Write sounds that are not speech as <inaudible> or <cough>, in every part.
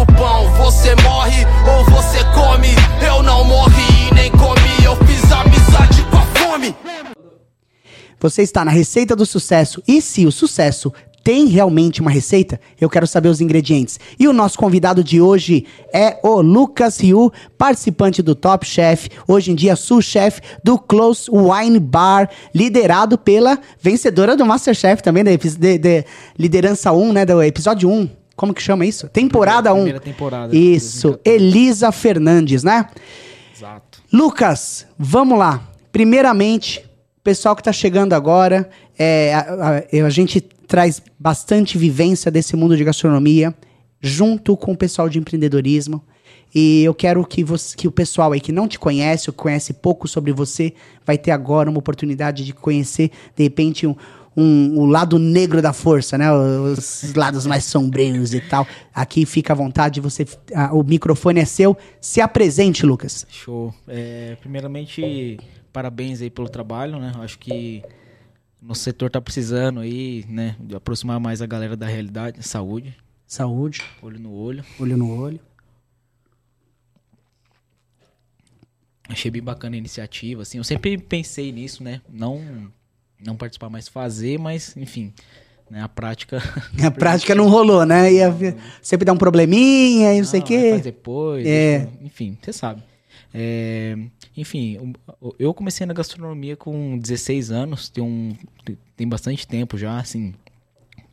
o pão. Você morre ou você come. Eu não morri e nem comi. Eu fiz amizade com a fome. Você está na receita do sucesso. E se o sucesso tem realmente uma receita? Eu quero saber os ingredientes. E o nosso convidado de hoje é o Lucas Ryu, participante do Top Chef, hoje em dia sous-chef do Close Wine Bar, liderado pela vencedora do Masterchef também, da de, de liderança 1, né, do episódio 1. Como que chama isso? Temporada 1. Primeira temporada, Isso, 2014. Elisa Fernandes, né? Exato. Lucas, vamos lá. Primeiramente, pessoal que está chegando agora, é, a, a- a gente traz bastante vivência desse mundo de gastronomia, junto com o pessoal de empreendedorismo. E eu quero que, você, que o pessoal aí que não te conhece ou conhece pouco sobre você, vai ter agora uma oportunidade de conhecer, de repente, um, um- o lado negro da força, né? Os lados mais sombrios e tal. Aqui fica à vontade, você, ah, o microfone é seu. Se apresente, Lucas. Show. É, primeiramente, parabéns aí pelo trabalho, né? Acho que nosso setor tá precisando aí, né? De aproximar mais a galera da realidade, saúde, Saúde, olho no olho. olho no olho. Achei bem bacana a iniciativa, assim. Eu sempre pensei nisso, né? Não, não participar mais fazer, mas, enfim, né? A prática... <laughs> A prática não <laughs> rolou, né? Ia sempre dá um probleminha e não, sei o quê. Faz depois, É. enfim, você sabe. É, enfim, eu comecei na gastronomia com 16 anos, tem, um, tem bastante tempo já, assim,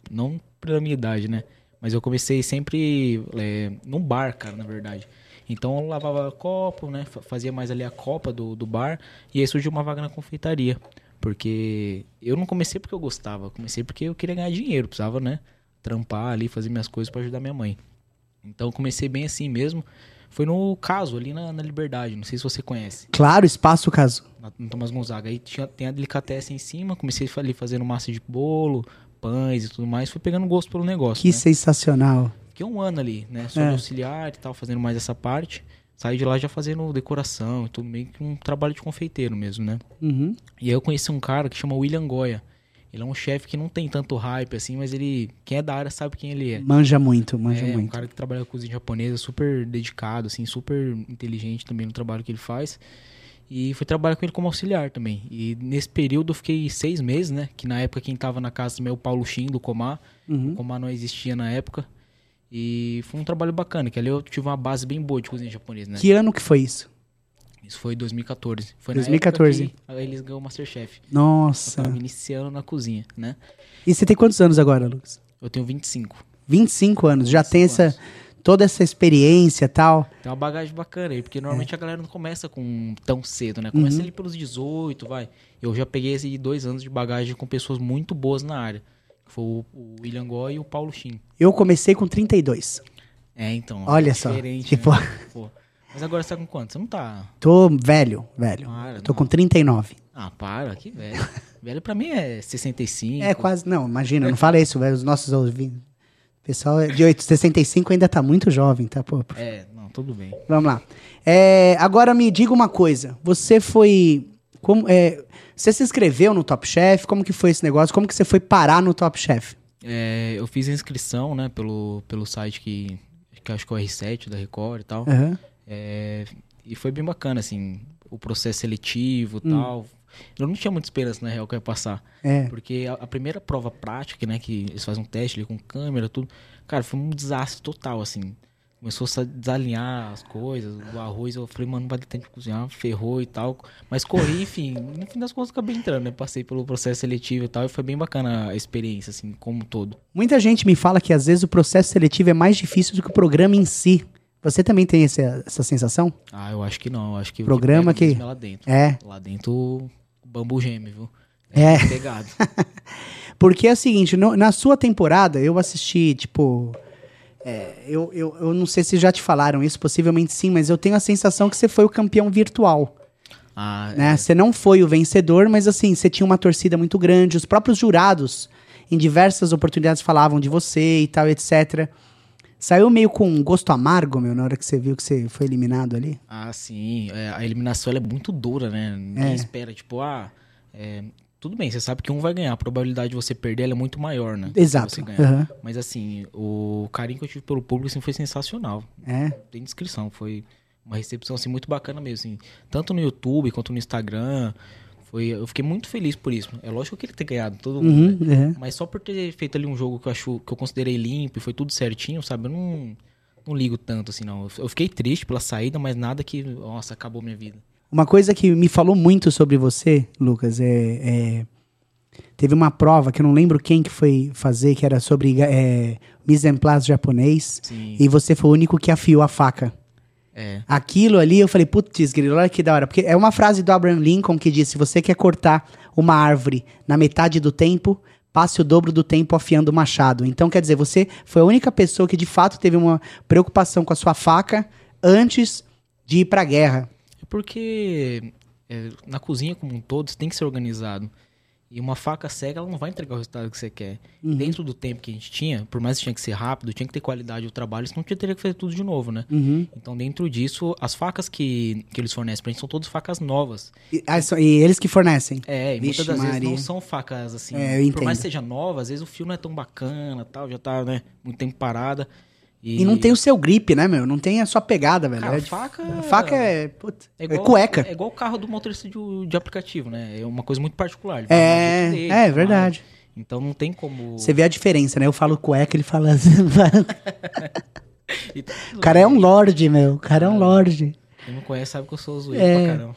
não pela minha idade, né? Mas eu comecei sempre é, num bar, cara, na verdade. Então eu lavava copo, né? fa- Fazia mais ali a copa do, do bar. E aí surgiu uma vaga na confeitaria. Porque eu não comecei porque eu gostava, comecei porque eu queria ganhar dinheiro, precisava, né? Trampar ali, fazer minhas coisas para ajudar minha mãe. Então comecei bem assim mesmo. Foi no caso, ali na, na Liberdade, não sei se você conhece, Claro, espaço caso. na- no Thomas Gonzaga. Aí tinha, tem a delicatessen em cima, comecei ali fazendo massa de bolo, pães e tudo mais. Fui pegando gosto pelo negócio. Que né? sensacional. Fiquei um ano ali, né? Sou É. auxiliar e tal, fazendo mais essa parte. Saí de lá já fazendo decoração e tudo, meio que um trabalho de confeiteiro mesmo, né? Uhum. E aí eu conheci um cara que chama William Goya. Ele é um chefe que não tem tanto hype assim, mas ele, quem é da área sabe quem ele é. Manja muito, manja é, um muito. cara que trabalha com cozinha japonesa, super dedicado, assim, super inteligente também no trabalho que ele faz. E fui trabalhar com ele como auxiliar também. E nesse período eu fiquei seis meses, né? Que na época quem tava na casa também é o Paulo Shin, do Comar. Uhum. O Comar não existia na época. E foi um trabalho bacana, que ali eu tive uma base bem boa de cozinha japonesa, né? Que ano que foi isso? Isso foi em 2014. Foi 2014. na época eles ganhou o Masterchef. Eu Nossa. tava iniciando na cozinha, né? E você tem quantos anos agora, Lucas? Eu tenho 25. 25 anos. Já tem 25 essa, anos. toda essa experiência e tal. Tem uma bagagem bacana aí, porque normalmente É. a galera não começa com tão cedo, né? Começa Uhum. ali pelos 18, vai. Eu já peguei esse dois anos de bagagem com pessoas muito boas na área. Que foi o, o William Goy e o Paulo Shin. Eu comecei com 32. É, então. Olha é só, diferente, tipo- né? Pô. Mas agora você tá com quanto? Você não tá. Tô velho, velho. Para, Tô não. com 39. Ah, para, que velho. <laughs> velho pra mim é 65. É quase, não, imagina, não fala isso, velho. Os nossos ouvintes. Pessoal é de 8, 65 ainda tá muito jovem, tá? Pô, É, não, tudo bem. Vamos lá. É, agora me diga uma coisa. Você foi. Como, é, você se inscreveu no Top Chef? Como que foi esse negócio? Como que você foi parar no Top Chef? É, eu fiz a inscrição, né, pelo, pelo site que, que acho que é o R7 da Record e tal. Aham. É, e foi bem bacana, assim, o processo seletivo e Hum. tal. Eu não tinha muita esperança, na real, que eu ia passar. É. Porque a, a primeira prova prática, né, que eles fazem um teste ali com câmera, tudo, cara, foi um desastre total, assim. Começou a sa- desalinhar as coisas, o arroz, eu falei, mano, não vai ter tempo de cozinhar, ferrou e tal. Mas corri, enfim, no fim das contas acabei entrando, né? Passei pelo processo seletivo e tal, e foi bem bacana a experiência, assim, como um todo. Muita gente me fala que às vezes o processo seletivo é mais difícil do que o programa em si. Você também tem esse- essa sensação? Ah, eu acho que não, eu acho que o Programa que- mesmo é lá dentro. É. Lá dentro o bambu geme, viu? É. Pegado. <laughs> Porque é o seguinte, no- na sua temporada, eu assisti, tipo. É, eu, eu, eu não sei se já te falaram isso, possivelmente sim, mas eu tenho a sensação que você foi o campeão virtual. Ah, né? Você não foi o vencedor, mas assim, você tinha uma torcida muito grande. Os próprios jurados, em diversas oportunidades, falavam de você e tal, etc. Saiu meio com um gosto amargo, meu, na hora que você viu que você foi eliminado ali. Ah, sim. É, a eliminação é muito dura, né? Ninguém É. espera, tipo, ah. é, tudo bem, você sabe que um vai ganhar, a probabilidade de você perder ela é muito maior, né? Exato. Aham. Mas assim, o carinho que eu tive pelo público assim, foi sensacional. É. Tem descrição, foi uma recepção assim, muito bacana mesmo, assim, tanto no YouTube quanto no Instagram. Foi, eu fiquei muito feliz por isso. É lógico que ele ter ganhado, todo mundo, Uhum, né? é. Mas só por ter feito ali um jogo que eu acho que eu considerei limpo e foi tudo certinho, sabe? Eu não, não ligo tanto assim, não. Eu fiquei triste pela saída, mas nada que, nossa, acabou minha vida. Uma coisa que me falou muito sobre você, Lucas, é, é- teve uma prova que eu não lembro quem que foi fazer, que era sobre é, mise en place japonês, Sim. e você foi o único que afiou a faca. É. Aquilo ali, eu falei, putz, grilo, olha que da hora. Porque é uma frase do Abraham Lincoln que diz: se você quer cortar uma árvore na metade do tempo, passe o dobro do tempo afiando o machado. Então, quer dizer, você foi a única pessoa que de fato teve uma preocupação com a sua faca antes de ir pra guerra. Porque é, na cozinha como um todo, você tem que ser organizado. E uma faca cega, ela não vai entregar o resultado que você quer. Uhum. Dentro do tempo que a gente tinha, por mais que tinha que ser rápido, tinha que ter qualidade o trabalho, senão tinha teria que fazer tudo de novo, né? Uhum. Então, dentro disso, as facas que, que eles fornecem pra gente são todas facas novas. E, ah, só- e eles que fornecem. É, e Vixe, muitas das vezes Maria. não são facas assim. É, por mais que seja nova, às vezes o fio não é tão bacana tal, já tá, né, muito tempo parada. E não tem o seu grip, né, meu? Não tem a sua pegada, velho. Cara, É de- faca- Faca é. Puta, É é, igual, cueca. É igual o carro do motorista de, de aplicativo, né? É uma coisa muito particular. É, dele, é, verdade. mais. Então não tem como. Você vê a diferença, né? Eu falo cueca, ele fala. assim, <laughs> <laughs> E tá o cara é um lorde, meu. O cara é um lorde. Quem não conhece sabe que eu sou zoeiro É. pra caramba.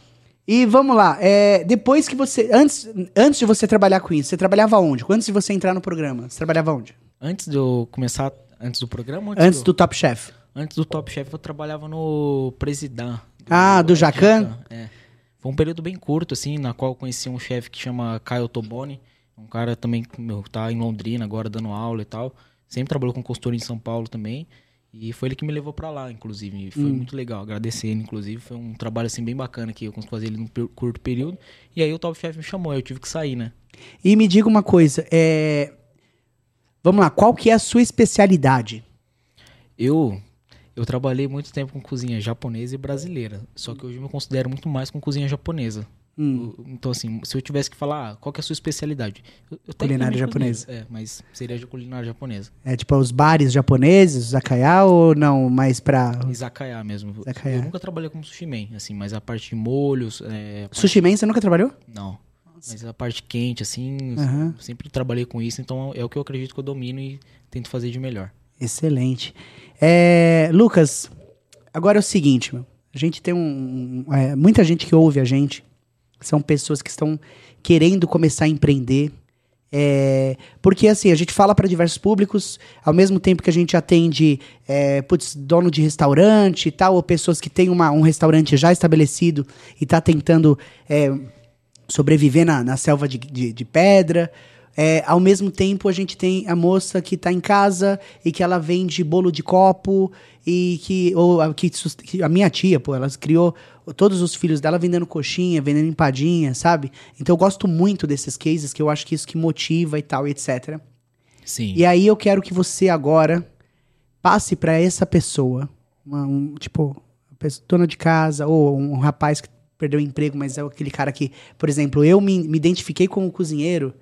E vamos lá, é, depois que você. Antes, antes de você trabalhar com isso, você trabalhava onde? Antes de você entrar no programa, você trabalhava onde? Antes de eu começar, antes do programa, antes, Antes do, do Top Chef. antes do Top Chef, eu trabalhava no Presidão. Ah, do Jacan? É. Foi um período bem curto, assim, na qual eu conheci um chefe que chama Caio Toboni. Um cara também que tá em Londrina agora dando aula e tal. Sempre trabalhou com consultoria em São Paulo também. E foi ele que me levou pra lá, inclusive. E foi Hum. muito legal. Agradecer ele, inclusive. Foi um trabalho, assim, bem bacana que eu consegui fazer ele num curto período. E aí o Top Chef me chamou, eu tive que sair, né? E me diga uma coisa, é. Vamos lá, qual que é a sua especialidade? Eu eu trabalhei muito tempo com cozinha japonesa e brasileira. Só que hoje eu me considero muito mais com cozinha japonesa. Hum. Então, assim, se eu tivesse que falar, ah, qual que é a sua especialidade? Eu, eu Culinária japonesa. É, mas seria de culinária japonesa. É tipo os bares japoneses, os zakaya, ou não, mais pra. Izakaya mesmo. Izakaya. Eu nunca trabalhei como sushi man, assim, mas a parte de molhos, é, parte- Sushi Man, você nunca trabalhou? não. Mas a parte quente, assim, Aham. sempre trabalhei com isso, então é o que eu acredito que eu domino e tento fazer de melhor. Excelente. É, Lucas, agora é o seguinte, meu. A gente tem um. é, muita gente que ouve a gente são pessoas que estão querendo começar a empreender. É, porque assim, a gente fala para diversos públicos, ao mesmo tempo que a gente atende é, putz, dono de restaurante e tal, ou pessoas que têm uma- um restaurante já estabelecido e tá tentando é, sobreviver na, na selva de, de, de pedra. É, ao mesmo tempo, a gente tem a moça que tá em casa e que ela vende bolo de copo e que, ou a, que, que a minha tia, pô, ela criou todos os filhos dela vendendo coxinha, vendendo empadinha, sabe? Então eu gosto muito desses cases, que eu acho que isso que motiva e tal, e etc. Sim. E aí eu quero que você agora passe pra essa pessoa, uma, um, tipo, dona de casa, ou um rapaz que perdeu o emprego, mas é aquele cara que, por exemplo, eu me, me identifiquei como cozinheiro.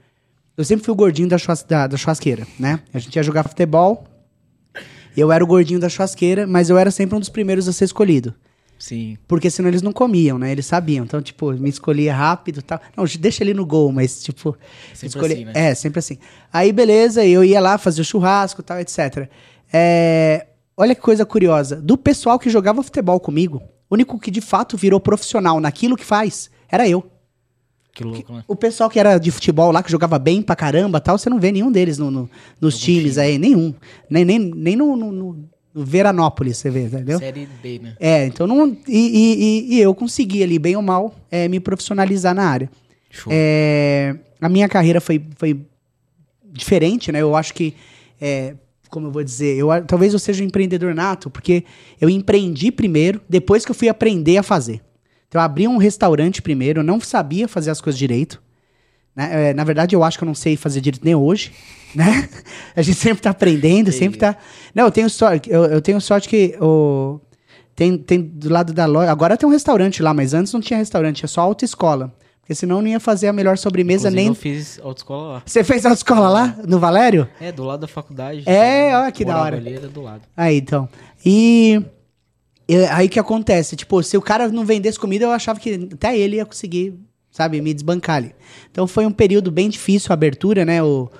Eu sempre fui o gordinho da, churras- da, da churrasqueira, né? A gente ia jogar futebol, eu era o gordinho da churrasqueira, mas eu era sempre um dos primeiros a ser escolhido. Sim. Porque senão eles não comiam, né? Eles sabiam. Então, tipo, me escolhia rápido e tal. Não, deixa ele no gol, mas, tipo. Sempre escolher- assim, né? É, sempre assim. Aí, beleza, eu ia lá fazer o churrasco e tal, etc. É, Olha que coisa curiosa. Do pessoal que jogava futebol comigo, o único que de fato virou profissional naquilo que faz era eu. Que louco, né? O pessoal que era de futebol lá, que jogava bem pra caramba tal, você não vê nenhum deles no, no- nos Algum times time. aí, nenhum. Nem, nem, nem no, no, no- Veranópolis, você vê, entendeu? Série D, né? É, então não. E, e- e- e eu consegui ali, bem ou mal, é, me profissionalizar na área. Show. É, a minha carreira foi, foi diferente, né? Eu acho que. é, como eu vou dizer, eu, talvez eu seja um empreendedor nato, porque eu empreendi primeiro, depois que eu fui aprender a fazer. Então eu abri um restaurante primeiro, eu não sabia fazer as coisas direito. né? É, na verdade, eu acho que eu não sei fazer direito nem hoje. <laughs> Né? A gente sempre tá aprendendo, Sei. sempre tá. Não, eu tenho sorte, eu, eu tenho sorte que o, tem, tem do lado da loja. Agora tem um restaurante lá, mas antes não tinha restaurante, é só autoescola. Porque senão não ia fazer a melhor sobremesa Inclusive, nem. eu fiz autoescola lá. Você fez autoescola lá, no Valério? É, do lado da faculdade. É, ó, que da hora. Ali, era do lado. Aí, então. E. aí o que acontece? Tipo, se o cara não vendesse comida, eu achava que até ele ia conseguir, sabe, me desbancar ali. Então foi um período bem difícil a abertura, né? O,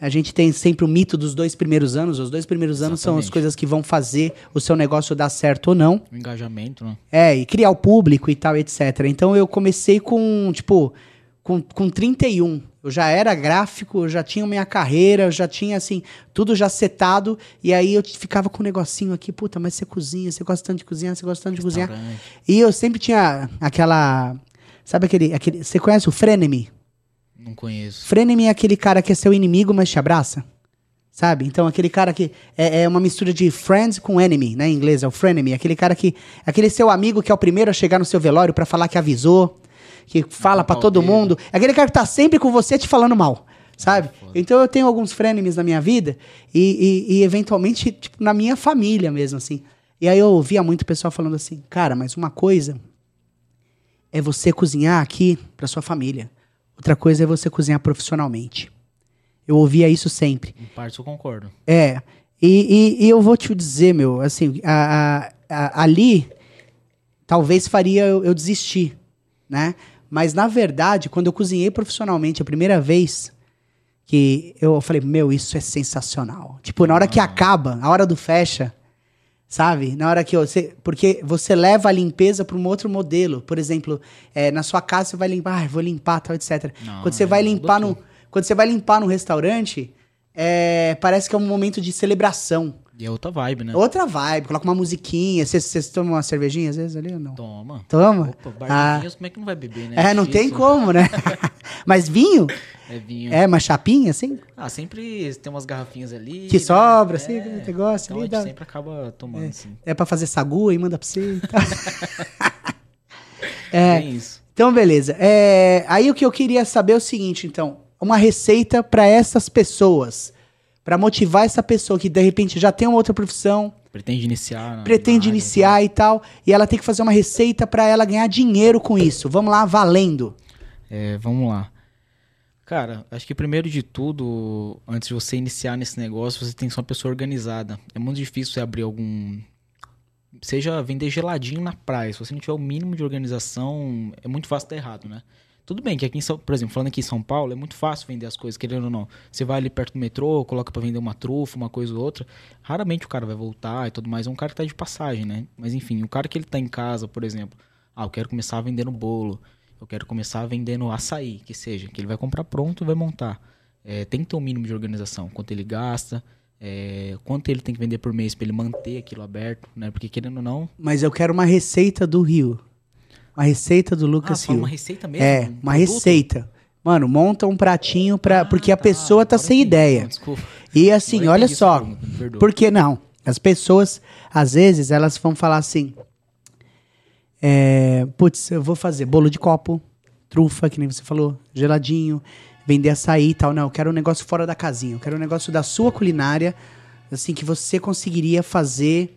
a gente tem sempre o mito dos dois primeiros anos. Os dois primeiros anos são as Exatamente. coisas que vão fazer o seu negócio dar certo ou não. O engajamento, né? É, e criar o público e tal, etc. Então eu comecei com, tipo, com, com 31. Eu já era gráfico, eu já tinha minha carreira, eu já tinha, assim, tudo já setado. E aí eu ficava com um negocinho aqui, puta, mas você cozinha, você gosta tanto de cozinhar, você gosta tanto de cozinhar. E eu sempre tinha aquela. Sabe aquele. aquele você conhece o Frenemy? Não conheço. Frenemy é aquele cara que é seu inimigo, mas te abraça. Sabe? Então, aquele cara que é, é uma mistura de friends com enemy, né? Em inglês, é o frenemy. Aquele cara que. Aquele seu amigo que é o primeiro a chegar no seu velório pra falar que avisou, que fala o todo mundo. É aquele cara que tá sempre com você te falando mal. Sabe? Então eu tenho alguns frenemies na minha vida e, e- e, eventualmente, tipo, na minha família mesmo, assim. E aí eu ouvia muito pessoal falando assim, cara, mas uma coisa é você cozinhar aqui pra sua família. Outra coisa é você cozinhar profissionalmente. Eu ouvia isso sempre. Em parte eu concordo. É. E, e- e eu vou te dizer, meu, assim, a- a- a- ali talvez faria eu, eu desistir, né? Mas na verdade, quando eu cozinhei profissionalmente a primeira vez, que eu falei, meu, isso é sensacional. Tipo, na hora que acaba, a hora do fecha, sabe? Na hora que você. Porque você leva a limpeza para um outro modelo. Por exemplo, é, na sua casa você vai limpar, ah, vou limpar, tal, etc. Não, quando você é, vai muda limpar no. Quando você vai limpar no restaurante, é, parece que é um momento de celebração. E é outra vibe, né? Outra vibe, coloca uma musiquinha. Vocês- tomam uma cervejinha às vezes ali ou não? Toma. Toma? Opa, Ah. como é que não vai beber, né? É, não tem como, né? <laughs> Mas vinho? É vinho. É, uma chapinha, assim? Ah, sempre tem umas garrafinhas ali. Que né? sobra, assim, É. que negócio Então ali, a gente dá- sempre acaba tomando, assim. É pra fazer sagu e manda pra você e tal. <laughs> É. Tem isso. Então, beleza. É, aí o que eu queria saber é o seguinte, então. Uma receita pra essas pessoas. Pra motivar essa pessoa que, de repente, já tem uma outra profissão, Pretende iniciar. pretende área, iniciar e tal, e ela tem que fazer uma receita pra ela ganhar dinheiro com isso. Vamos lá, valendo. É, vamos lá. Cara, acho que primeiro de tudo, antes de você iniciar nesse negócio, você tem que ser uma pessoa organizada. É muito difícil você abrir algum. Seja vender geladinho na praia. Se você não tiver o mínimo de organização, é muito fácil dar errado, né? Tudo bem que aqui em São, por exemplo, falando aqui em São Paulo, é muito fácil vender as coisas, querendo ou não. Você vai ali perto do metrô, coloca pra vender uma trufa, uma coisa ou outra. Raramente o cara vai voltar e tudo mais. É um cara que tá de passagem, né? Mas enfim, o cara que ele tá em casa, por exemplo, ah, eu quero começar vendendo bolo. Eu quero começar vendendo açaí, que seja, que ele vai comprar pronto e vai montar. É, tem que ter um mínimo de organização. Quanto ele gasta, é, quanto ele tem que vender por mês para ele manter aquilo aberto, né? Porque querendo ou não. Mas eu quero uma receita do Rio. Uma receita do Ah, Lucas fala Rio. uma receita mesmo? É, Um uma produto? receita. Mano, monta um pratinho pra. Ah, porque a pessoa tá sem entendi. ideia. Não, desculpa. E assim, olha só. pergunta. Por que não? As pessoas, às vezes, elas vão falar assim: é, putz, eu vou fazer bolo de copo, trufa, que nem você falou, geladinho, vender açaí e tal. Não, eu quero um negócio fora da casinha. Eu quero um negócio da sua culinária, assim, que você conseguiria fazer.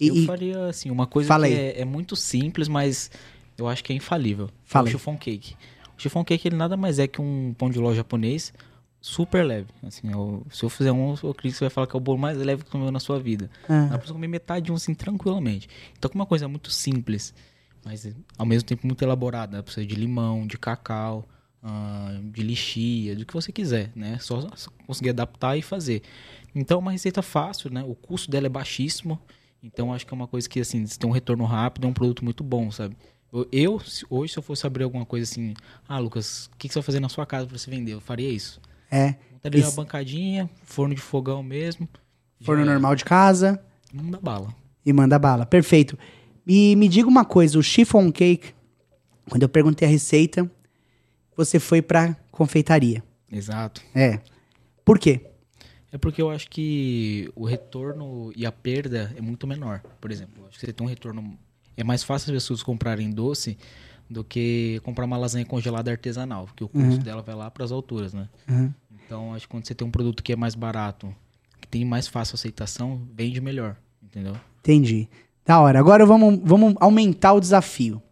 E, eu faria assim, uma coisa que é, é muito simples, mas eu acho que é infalível. Fala é aí. o chiffon cake. O chiffon cake ele nada mais é que um pão de ló japonês super leve. Assim, eu- se eu fizer um, eu acredito que você vai falar que é o bolo mais leve que comeu na sua vida. Ah. Dá pra comer metade de um assim tranquilamente. Então, como uma coisa muito simples, mas ao mesmo tempo muito elaborada, ser de limão, de cacau, ah, de lixia, do que você quiser, né? Só, só conseguir adaptar e fazer. Então, é uma receita fácil, né? O custo dela é baixíssimo. Então, acho que é uma coisa que, assim, tem um retorno rápido, é um produto muito bom, sabe? Eu, hoje, se eu fosse abrir alguma coisa assim, ah, Lucas, o que, que você vai fazer na sua casa pra você vender? Eu faria isso. É. Montaria uma Isso. bancadinha, forno de fogão mesmo. Forno normal de casa dá bala. e manda bala. Perfeito. E me diga uma coisa: o chiffon cake, quando eu perguntei a receita, você foi pra confeitaria. Exato. É. Por quê? É porque eu acho que o retorno e a perda é muito menor. Por exemplo, eu acho que você tem um retorno. É mais fácil as pessoas comprarem doce do que comprar uma lasanha congelada artesanal, porque o custo dela vai lá para as alturas, né? Uhum. Então, acho que quando você tem um produto que é mais barato, que tem mais fácil aceitação, vende melhor, entendeu? Entendi. Da hora. Agora vamos, vamos aumentar o desafio.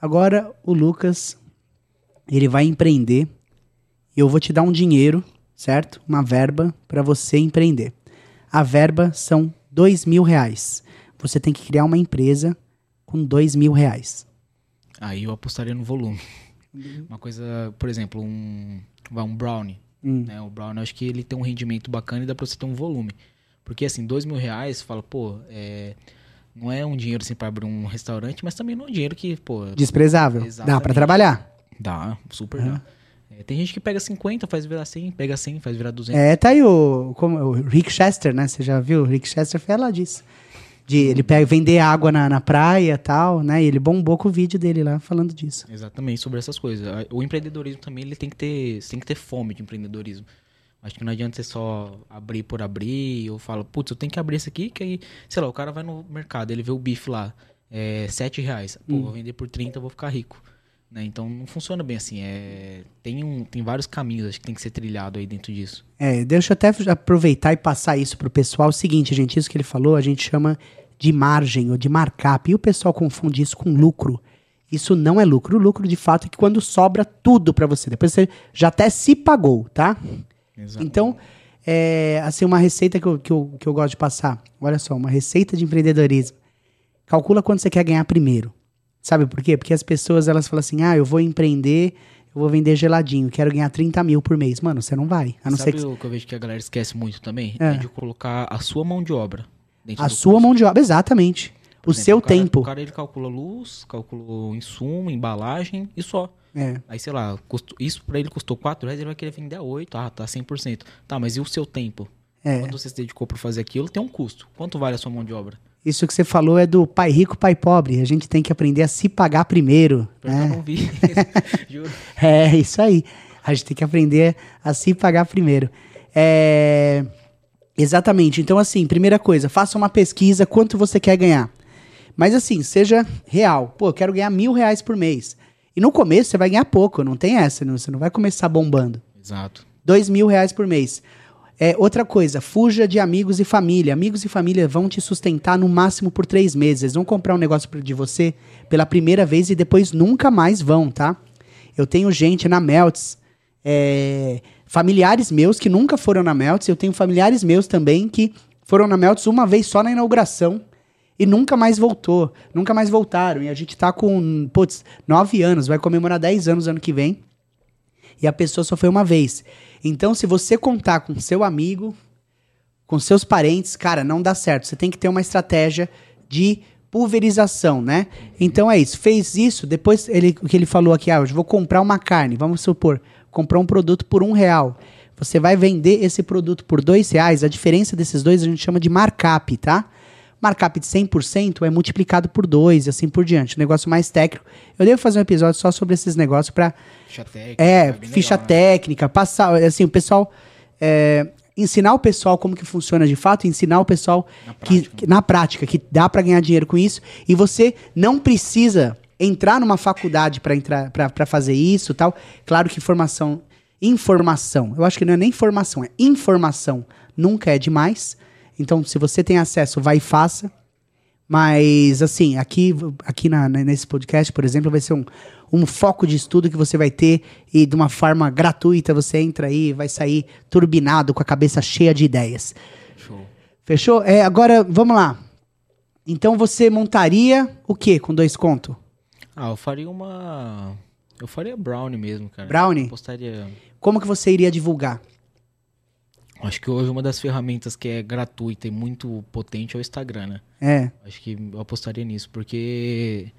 Agora o Lucas ele vai empreender e eu vou te dar um dinheiro, certo? Uma verba para você empreender. A verba são dois mil reais. Você tem que criar uma empresa com dois mil reais. Aí eu apostaria no volume. Uma coisa, por exemplo, um, um brownie. Hum. Né? O brownie, eu acho que ele tem um rendimento bacana e dá pra você ter um volume. Porque assim, dois mil reais, você fala, pô, é, não é um dinheiro assim pra abrir um restaurante, mas também não é um dinheiro que, pô, Desprezável. Dá para trabalhar. dá, super dá. É, tem gente que pega 50, faz virar 100, pega 100, faz virar 200. É, tá aí o, como, o Rick Chester, né? Você já viu? O Rick Chester fala disso. De ele pega, vender água na, na praia e tal, né? E ele bombou com o vídeo dele lá falando disso. Exatamente, sobre essas coisas. O empreendedorismo também ele tem que ter, tem que ter fome de empreendedorismo. Acho que não adianta você só abrir por abrir, ou fala, putz, eu tenho que abrir esse aqui, que aí, sei lá, o cara vai no mercado, ele vê o bife lá, é 7 reais. Pô, vou vender por 30, eu vou ficar rico. Né? Então não funciona bem assim. É, tem, um, tem vários caminhos acho que tem que ser trilhado aí dentro disso. É, deixa eu até aproveitar e passar isso pro pessoal. O seguinte, gente, isso que ele falou, a gente chama de margem ou de markup. E o pessoal confunde isso com lucro. Isso não é lucro. O lucro, de fato, é que quando sobra tudo pra você. Depois você já até se pagou, tá? Exato. Então, é, assim, uma receita que eu, que, eu, que eu gosto de passar. Olha só, uma receita de empreendedorismo. Calcula quanto você quer ganhar primeiro. Sabe por quê? Porque as pessoas, elas falam assim, ah, eu vou empreender, eu vou vender geladinho, quero ganhar 30 mil por mês. Mano, você não vai. A não Sabe ser que o que eu vejo que a galera esquece muito também? É. É, de colocar a sua mão de obra. Dentro a sua custo. mão de obra, exatamente. O Por exemplo, seu cara- tempo. O cara ele calcula luz, calcula o insumo, embalagem e só. É. Aí, sei lá, custo- isso pra ele custou 4 reais, ele vai querer vender a 8. Ah, tá 100%. Tá, mas e o seu tempo? É. Quando você se dedicou pra fazer aquilo, tem um custo. Quanto vale a sua mão de obra? Isso que você falou é do pai rico, pai pobre. A gente tem que aprender a se pagar primeiro. Né? Eu não vi. <laughs> <laughs> Juro. É, isso aí. A gente tem que aprender a se pagar primeiro. É, Exatamente. Então, assim, primeira coisa, faça uma pesquisa quanto você quer ganhar. Mas assim, seja real. Pô, eu quero ganhar mil reais por mês. E no começo você vai ganhar pouco, não tem essa, não- você não vai começar bombando. Exato. Dois mil reais por mês. É, outra coisa, fuja de amigos e família. Amigos e família vão te sustentar no máximo por três meses. Eles vão comprar um negócio de você pela primeira vez e depois nunca mais vão, tá? Eu tenho gente na Melts, é, familiares meus que nunca foram na Melts. Eu tenho familiares meus também que foram na Melts uma vez só na inauguração e nunca mais voltou. Nunca mais voltaram. E a gente tá com, putz, nove anos, vai comemorar 10 anos ano que vem e a pessoa só foi uma vez. Então, se você contar com seu amigo, com seus parentes, cara, não dá certo. Você tem que ter uma estratégia de pulverização, né? Então é isso. Fez isso, depois ele, o que ele falou aqui, ah, eu vou comprar uma carne, vamos supor, comprar um produto por um real. Você vai vender esse produto por dois reais. A diferença desses dois a gente chama de markup, tá? Markup de 100% é multiplicado por dois e assim por diante. Um negócio mais técnico. Eu devo fazer um episódio só sobre esses negócios para Ficha técnica. é, bem ficha legal, né? técnica, passar, assim, o pessoal é, ensinar o pessoal como que funciona de fato, ensinar o pessoal Na que, que- na prática que dá pra ganhar dinheiro com isso e você não precisa entrar numa faculdade pra entrar para fazer isso, tal. Claro que formação, informação, eu acho que não é nem formação, é informação, nunca é demais. Então, se você tem acesso, vai e faça. Mas, assim, aqui, aqui na- nesse podcast, por exemplo, vai ser um, um foco de estudo que você vai ter e de uma forma gratuita você entra aí vai sair turbinado com a cabeça cheia de ideias. Show. Fechou? É, agora, vamos lá. Então você montaria o que com dois conto? Ah, eu faria uma. Eu faria brownie mesmo, cara. Brownie? Postaria. Como que você iria divulgar? Acho que hoje uma das ferramentas que é gratuita e muito potente é o Instagram, né? É, Acho que eu apostaria nisso, porque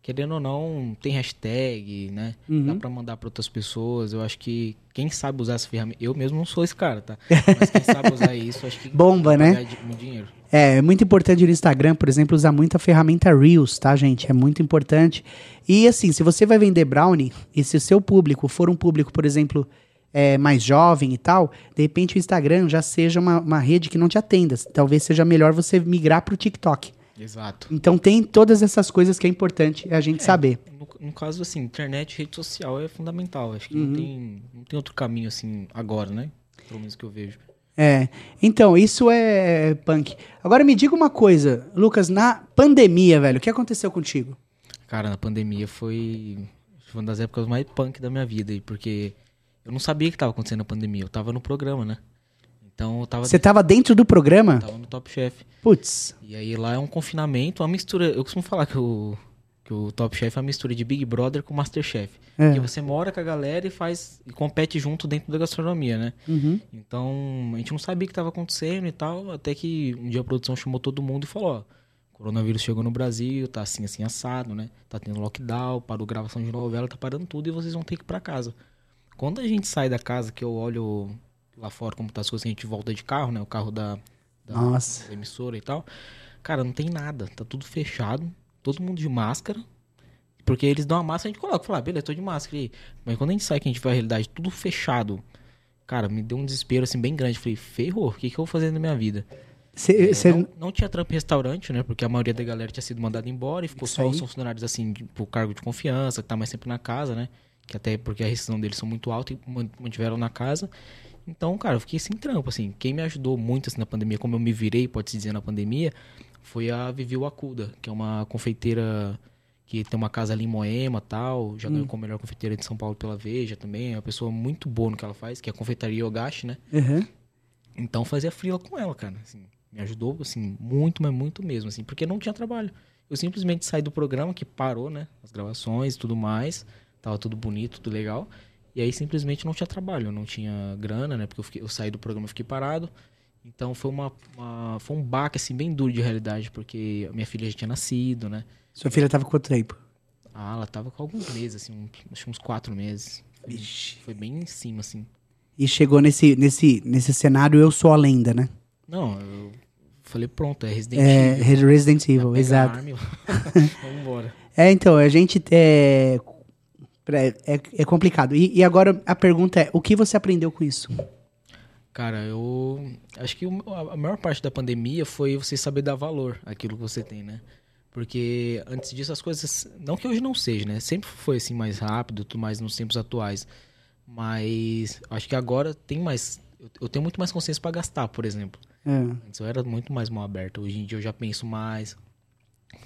querendo ou não, tem hashtag, né? Uhum. Dá pra mandar pra outras pessoas. Eu acho que quem sabe usar essa ferramenta. Eu mesmo não sou esse cara, tá? <laughs> Mas quem sabe usar isso, acho que. Bomba, né? muito dinheiro. É, é muito importante no Instagram, por exemplo, usar muito a ferramenta Reels, tá, gente? É muito importante. E assim, se você vai vender brownie, e se o seu público for um público, por exemplo, é, mais jovem e tal, de repente o Instagram já seja uma, uma rede que não te atenda. Talvez seja melhor você migrar pro TikTok. Exato. Então tem todas essas coisas que é importante a gente saber. No, no caso, assim, internet, rede social é fundamental. Acho que Uhum. não, tem, não tem outro caminho, assim, agora, né? Pelo menos que eu vejo. É. Então, isso é punk. Agora me diga uma coisa, Lucas, na pandemia, velho, o que aconteceu contigo? Cara, na pandemia foi. Uma das épocas mais punk da minha vida, porque eu não sabia que tava acontecendo a pandemia. Eu tava no programa, né? Então eu tava, Você tava dentro do programa? tava no Top Chef. Putz. E aí lá é um confinamento, uma mistura. Eu costumo falar que o, que o Top Chef é uma mistura de Big Brother com Masterchef. É. Porque você mora com a galera e faz. e compete junto dentro da gastronomia, né? Uhum. Então, a gente não sabia o que estava acontecendo e tal, até que um dia a produção chamou todo mundo e falou, ó, coronavírus chegou no Brasil, tá assim, assim, assado, né? Tá tendo lockdown, parou gravação de novela, tá parando tudo e vocês vão ter que ir pra casa. Quando a gente sai da casa, que eu olho lá fora como tá as coisas, a gente volta de carro, né? O carro da, da, da emissora e tal. Cara, não tem nada, tá tudo fechado, todo mundo de máscara. Porque eles dão a máscara, a gente coloca, fala, ah, beleza, tô de máscara aí. Mas quando a gente sai, que a gente vê a realidade, tudo fechado. Cara, me deu um desespero assim bem grande. Falei, ferrou, o que, que eu vou fazer na minha vida? Cê, É, cê- não, não tinha trampo em restaurante, né? Porque a maioria da galera tinha sido mandada embora e ficou Isso só aí. os funcionários assim, de- por cargo de confiança, que tá mais sempre na casa, né? Que até porque a rescisão deles são muito alta e man- mantiveram na casa. Então, cara, eu fiquei sem trampo, assim. Quem me ajudou muito assim, na pandemia, como eu me virei, pode-se dizer, na pandemia, foi a Vivi Wakuda, que é uma confeiteira que tem uma casa ali em Moema tal. Já Hum. ganhou como melhor confeiteira de São Paulo pela Veja também. É uma pessoa muito boa no que ela faz, que é a confeitaria Yogashi, né? Uhum. Então fazia frila com ela, cara. assim, me ajudou, assim, muito, mas muito mesmo, assim, porque não tinha trabalho. Eu simplesmente saí do programa, que parou, né? As gravações e tudo mais. Tava tudo bonito, tudo legal. E aí simplesmente não tinha trabalho, não tinha grana, né? Porque eu, fiquei- eu saí do programa e fiquei parado. Então foi uma, uma- Foi um baque, assim, bem duro de realidade, porque minha filha já tinha nascido, né? Sua filha tava com quanto tempo? Ah, ela tava com alguns meses, assim, acho que uns quatro meses. Vixe. Foi bem em cima, assim. E chegou nesse, nesse, nesse cenário Eu Sou a Lenda, né? Não, eu falei, pronto, é Resident É, Evil. Resident Evil, exato. Vamos <laughs> embora. <laughs> É, então, a gente. É, é, é complicado. E, e agora a pergunta é: o que você aprendeu com isso? Cara, eu acho que a maior parte da pandemia foi você saber dar valor àquilo que você tem, né? Porque antes disso as coisas, não que hoje não seja, né? Sempre foi assim mais rápido, tudo mais nos tempos atuais. Mas acho que agora tem mais, eu, tenho muito mais consciência pra gastar, por exemplo. É, Antes eu era muito mais mal aberto. Hoje em dia eu já penso mais.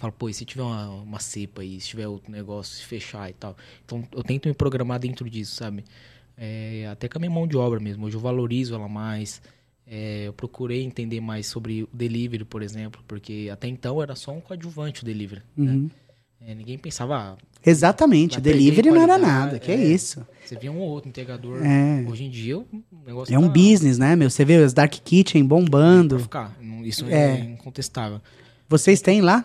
Falo, pô, e se tiver uma, uma cepa aí, se tiver outro negócio, se fechar e tal. Então eu tento me programar dentro disso, sabe? É, até com a minha mão de obra mesmo. Hoje eu valorizo ela mais. É, eu procurei entender mais sobre o delivery, por exemplo, porque até então era só um coadjuvante o delivery. né? uhum. É, ninguém pensava, ah, Exatamente, perder delivery não era nada, que é, é. isso. você via um ou outro entregador. É. Hoje em dia o negócio É um tá business, né, meu? Você vê os Dark Kitchen bombando. ficar. Isso É. é incontestável. Vocês têm lá?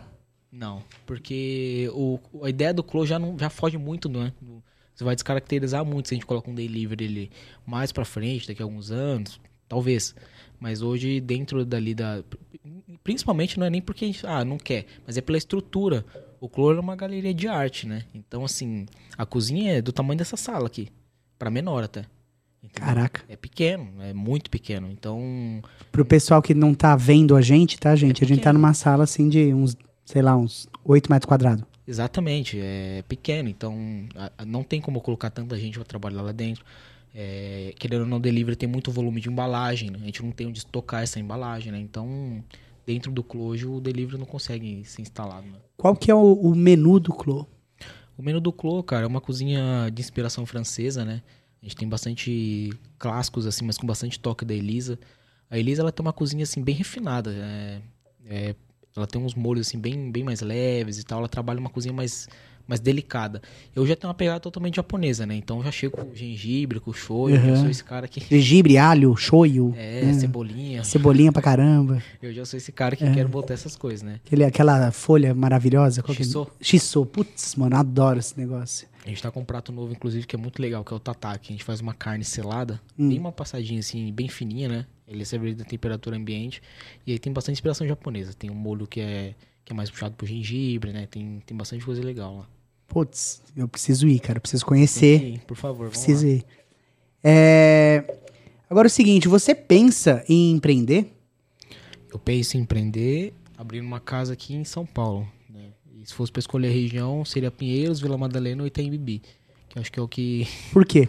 Não, porque o, a ideia do Clo já, não, já foge muito, né? Do- Você vai descaracterizar muito se a gente coloca um delivery ali mais pra frente, daqui a alguns anos, talvez. Mas hoje, dentro dali da. Principalmente não é nem porque a gente. Ah, não quer, mas é pela estrutura. O Clo é uma galeria de arte, né? Então, assim, a cozinha é do tamanho dessa sala aqui. Pra menor até. Entendeu? Caraca. É pequeno, é muito pequeno. Então, Pro pessoal que não tá vendo a gente, tá, gente? a gente tá numa sala assim de uns, sei lá, uns 8 metros quadrados. Exatamente, é pequeno, então a- a- não tem como colocar tanta gente para trabalhar lá dentro. É, querendo ou não, o delivery tem muito volume de embalagem, né? a gente não tem onde estocar essa embalagem, né? Então, dentro do Clojo, o delivery não consegue ser instalado. né? Qual que é o, o menu do Clo? O menu do Clo, cara, é uma cozinha de inspiração francesa, né? A gente tem bastante clássicos, assim, mas com bastante toque da Elisa. A Elisa, ela tem uma cozinha, assim, bem refinada. é- é, ela tem uns molhos, assim, bem, bem mais leves e tal. Ela trabalha uma cozinha mais, mais delicada. Eu já tenho uma pegada totalmente japonesa, né? Então, eu já chego com gengibre, com shoyu. Uhum. Eu sou esse cara que... Gengibre, alho, shoyu, É, né? cebolinha. cebolinha pra caramba. <laughs> Eu já sou esse cara É. que quero botar essas coisas, né? Aquele, aquela folha maravilhosa. qual que é? Shiso. Shiso. Putz, mano, adoro esse negócio. A gente tá com um prato novo, inclusive, que é muito legal, que é o tataki. A gente faz uma carne selada, Hum. bem uma passadinha assim, bem fininha, né? Ele é servido a temperatura ambiente. E aí tem bastante inspiração japonesa. Tem um molho que é, que é mais puxado por gengibre, né? Tem, tem bastante coisa legal lá. Putz, eu preciso ir, cara. Eu preciso conhecer. Ir, por favor, vamos Preciso ir. É, Agora é o seguinte, você pensa em empreender? Eu penso em empreender, abrindo uma casa aqui em São Paulo. E se fosse pra escolher a região, seria Pinheiros, Vila Madalena ou Itaim Bibi. Que eu acho que é o que <laughs> Por quê?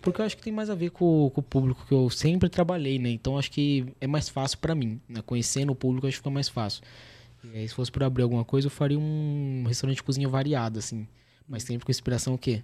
Porque eu acho que tem mais a ver com, com o público que eu sempre trabalhei, né? Então acho que é mais fácil pra mim, né? Conhecendo o público acho que fica mais fácil. E aí se fosse pra abrir alguma coisa, eu faria um restaurante de cozinha variado, assim. Mas sempre com inspiração o quê?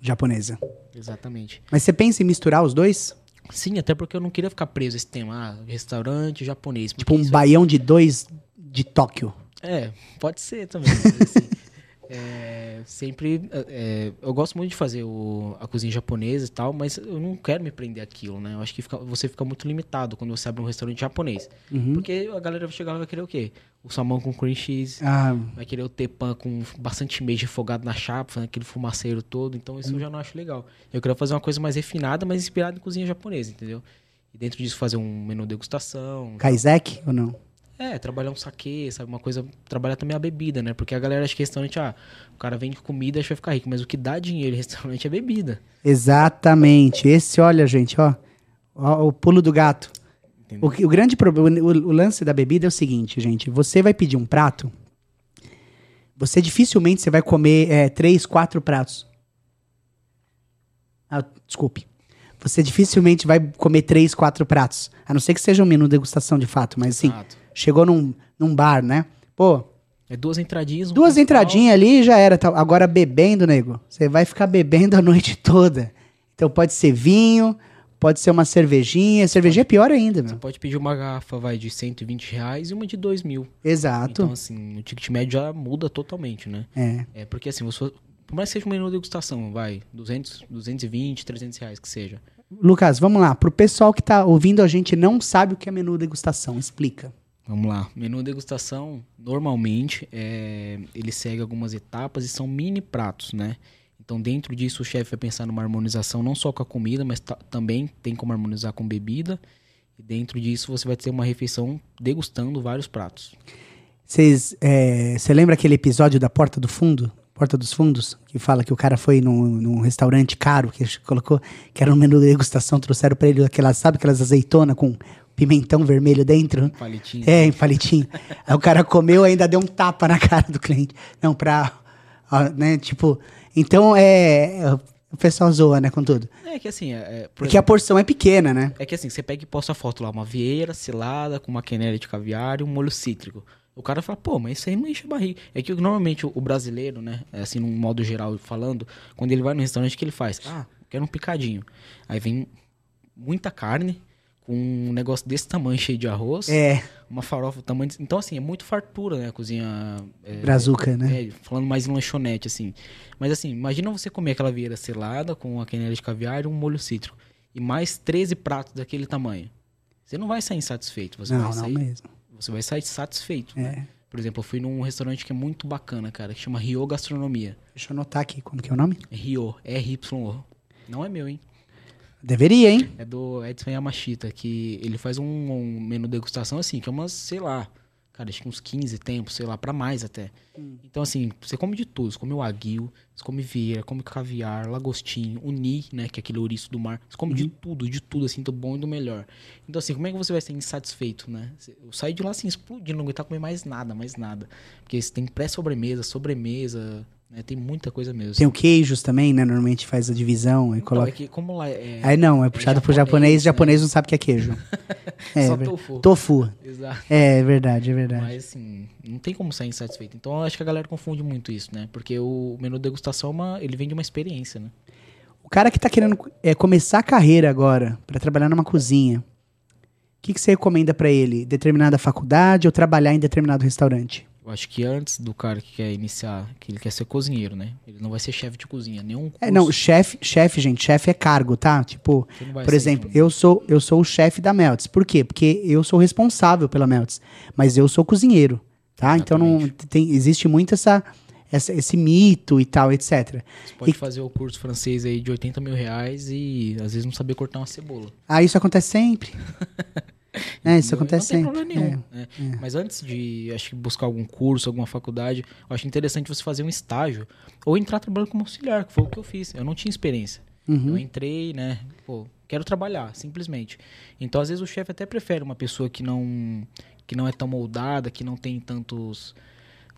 Japonesa. Exatamente. Mas você pensa em misturar os dois? Sim, até porque eu não queria ficar preso a esse tema, ah, restaurante japonês. Tipo um isso- baião de dois de Tóquio. É, pode ser também. assim, <laughs> é, sempre. é, eu gosto muito de fazer o- a cozinha japonesa e tal, mas eu não quero me prender aquilo, né? Eu acho que fica- você fica muito limitado quando você abre um restaurante japonês. Uhum. Porque a galera vai chegar lá e vai querer o quê? O salmão com cream cheese, Ah, vai querer o tepan com bastante meio refogado na chapa, aquele fumaceiro todo. Então isso eu já não acho legal. Eu queria fazer uma coisa mais refinada, mas inspirada em cozinha japonesa, entendeu? E dentro disso fazer um menu degustação. Kaisek ou não? É, trabalhar um saque, sabe? Uma coisa. Trabalhar também a bebida, né? Porque a galera acha que restaurante, ah, o cara vende comida e acha que vai ficar rico. Mas o que dá dinheiro em restaurante <laughs> é bebida. Exatamente. Esse, olha, gente, ó. ó o pulo do gato. O, o grande problema, o, o lance da bebida é o seguinte, gente. Você vai pedir um prato, você dificilmente você vai comer é, três, quatro pratos. Ah, desculpe. Você dificilmente vai comer três, quatro pratos. A não ser que seja um menu degustação de fato, mas assim, Exato. Chegou num, num bar, né? Pô, É duas entradinhas. um duas principal. entradinhas ali e já era. tá? Agora bebendo, nego, você vai ficar bebendo a <laughs> noite toda. Então pode ser vinho, pode ser uma cervejinha. Cervejinha é pior ainda, Você meu. pode pedir uma garrafa, vai, de 120 reais e uma de 2 mil. Exato. Então, assim, o ticket médio já muda totalmente, né? É. É porque, assim, você, por mais que seja um menu degustação, vai, 200, 220, 300 reais que seja. Lucas, vamos lá. Pro pessoal que tá ouvindo a gente não sabe o que é menu degustação, explica. Vamos lá. Menu degustação, normalmente, é, ele segue algumas etapas e são mini pratos, né? Então, dentro disso, o chefe vai pensar numa harmonização não só com a comida, mas ta- também tem como harmonizar com bebida. E dentro disso, você vai ter uma refeição degustando vários pratos. Vocês. Você lembra aquele episódio da Porta do Fundo? Porta dos Fundos? Que fala que o cara foi num, num restaurante caro, que colocou, que era um menu de degustação, trouxeram pra ele aquelas, sabe aquelas azeitona com pimentão vermelho dentro? Palitinho. É, em palitinho. Aí o cara comeu e ainda deu um tapa na cara do cliente. Não, pra. ó, né, tipo. Então é. O pessoal zoa, né, com tudo. É que assim, é, é, por Porque a porção é pequena, né? É que assim, você pega e posta a foto lá, uma vieira selada com uma quenelle de caviar e um molho cítrico. O cara fala, pô, mas isso aí não enche a barriga. É que normalmente o, o brasileiro, né, é assim, num modo geral falando, quando ele vai no restaurante, o que ele faz? Ah, quero um picadinho. Aí vem muita carne, com um negócio desse tamanho, cheio de arroz, É, uma farofa do tamanho... Então, assim, é muito fartura, né, a cozinha... É, brazuca, né? é, falando mais em lanchonete, assim. Mas assim, imagina você comer aquela vieira selada com a quenelle de caviar e um molho cítrico. E mais 13 pratos daquele tamanho. Você não vai sair insatisfeito. Você, não, vai, não sair, mesmo. você vai sair satisfeito. É. né? Por exemplo, eu fui num restaurante que é muito bacana, cara, que chama Rio Gastronomia. Deixa eu anotar aqui como que é o nome. Rio, R-Y-O. Não é meu, hein? Deveria, hein? É do Edson Yamashita, que ele faz um, um menu degustação assim, que é umas, sei lá, cara, acho que uns 15 tempos, sei lá, pra mais até. Então, assim, você come de tudo. Você come o aguil, você come vieira, come caviar, lagostinho, uni, né, que é aquele ouriço do mar. Você come de tudo, de tudo, assim, do bom e do melhor. Então, assim, como é que você vai ser insatisfeito, né? Eu saí de lá, assim, explodindo, não aguentar comer mais nada, mais nada. Porque você tem pré-sobremesa, sobremesa, né, tem muita coisa mesmo. Tem o queijos também, né? Normalmente faz a divisão e Então, coloca. é que como lá é... Aí não, é puxado pro japonês, japonês, o japonês não sabe o que é queijo. <laughs> É, Só tofu. Tofu. Exato. É, é verdade, é verdade. Mas assim, não tem como sair insatisfeito. Então eu acho que a galera confunde muito isso, né? Porque o menu degustação, é uma, ele vem de uma experiência, né? O cara que tá querendo é, começar a carreira agora pra trabalhar numa cozinha, o que, que você recomenda pra ele? Determinada faculdade ou trabalhar em determinado restaurante? Eu acho que antes do cara que quer iniciar, que ele quer ser cozinheiro, né? Ele não vai ser chefe de cozinha, nenhum curso. É, não, chefe, chefe, gente, chefe é cargo, tá? Tipo, por exemplo, um- eu sou eu sou o chefe da Melts. Por quê? Porque eu sou responsável pela Melts, mas eu sou cozinheiro, tá? Então não Exatamente. tem existe muito essa, essa- esse mito e tal, etc. Você pode E- fazer o curso francês aí de 80 mil reais e às vezes não saber cortar uma cebola. Ah, isso acontece sempre. <laughs> é, isso acontece não sempre. tem problema nenhum. É. né? Mas antes de acho que buscar algum curso, alguma faculdade, eu acho interessante você fazer um estágio ou entrar trabalhando como auxiliar, que foi o que eu fiz. Eu não tinha experiência. Uhum. Eu entrei, né? Pô, quero trabalhar, simplesmente. Então, às vezes, o chefe até prefere uma pessoa que não, que não é tão moldada, que não tem tantos.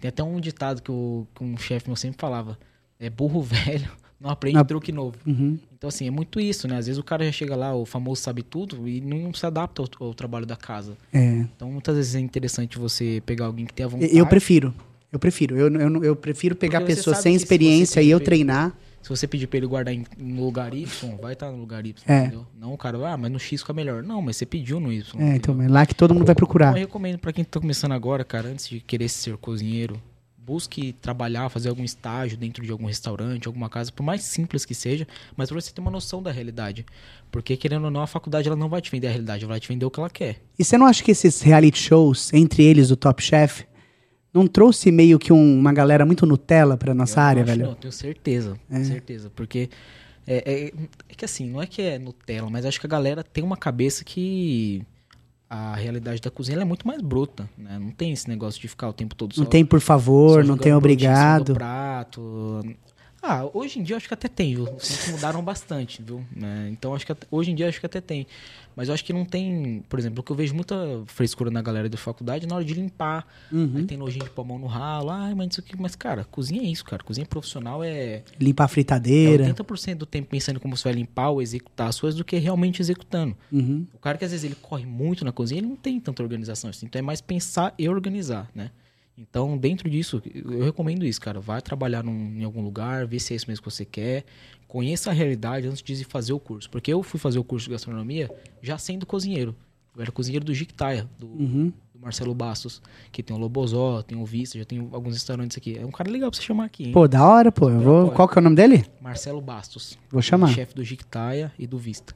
Tem até um ditado que, o, que um chefe meu sempre falava: é burro velho, não aprende Não. truque novo. Uhum. Então, assim, é muito isso, né? Às vezes o cara já chega lá, o famoso sabe tudo, e não se adapta ao, ao trabalho da casa. É. Então, muitas vezes é interessante você pegar alguém que tenha vontade. Eu prefiro. Eu prefiro. Eu, eu, eu prefiro pegar pessoas sem se experiência tem e eu treinar. Se você pedir pra ele guardar em, no lugar Y, vai estar no lugar Y, É. entendeu? Não o cara, ah, mas no X fica melhor. Não, mas você pediu no Y. É, então, entendeu? é lá que todo mundo vai Então, procurar. eu recomendo pra quem tá começando agora, cara, antes de querer ser cozinheiro, busque trabalhar, fazer algum estágio dentro de algum restaurante, alguma casa, por mais simples que seja, mas pra você ter uma noção da realidade. Porque, querendo ou não, a faculdade ela não vai te vender a realidade, ela vai te vender o que ela quer. E você não acha que esses reality shows, entre eles o Top Chef, não trouxe meio que um- uma galera muito Nutella pra nossa Eu área, acho, velho? Não, tenho certeza, É. certeza. Porque é, é- é que assim, não é que é Nutella, mas acho que a galera tem uma cabeça que a realidade da cozinha é muito mais bruta, né? Não tem esse negócio de ficar o tempo todo Não só tem por favor, não tem obrigado. prato. Ah, hoje em dia eu acho que até tem, viu? Mudaram bastante, viu? Né? Então acho que até- hoje em dia eu acho que até tem. Mas eu acho que não tem, por exemplo, o que eu vejo muita frescura na galera da faculdade na hora de limpar. Uhum. Aí tem nojinho de pôr a mão no ralo, ai, mas isso aqui. Mas, cara, cozinha é isso, cara. Cozinha profissional é, Limpar a é fritadeira. 80% do tempo pensando em como você vai limpar ou executar as coisas do que realmente executando. Uhum. O cara que às vezes ele corre muito na cozinha, ele não tem tanta organização assim. Então é mais pensar e organizar, né? Então, dentro disso, eu recomendo isso, cara. Vai trabalhar num- em algum lugar, vê se é isso mesmo que você quer. Conheça a realidade antes de fazer o curso. Porque eu fui fazer o curso de gastronomia já sendo cozinheiro. Eu era cozinheiro do Jictaia, do, Uhum. do Marcelo Bastos, que tem o Lobozó, tem o Vista, já tem alguns restaurantes aqui. É um cara legal pra você chamar aqui, hein? Pô, da hora, pô. Eu vou... Qual que é o nome dele? Marcelo Bastos. Vou chamar. Chefe do Jictaia e do Vista.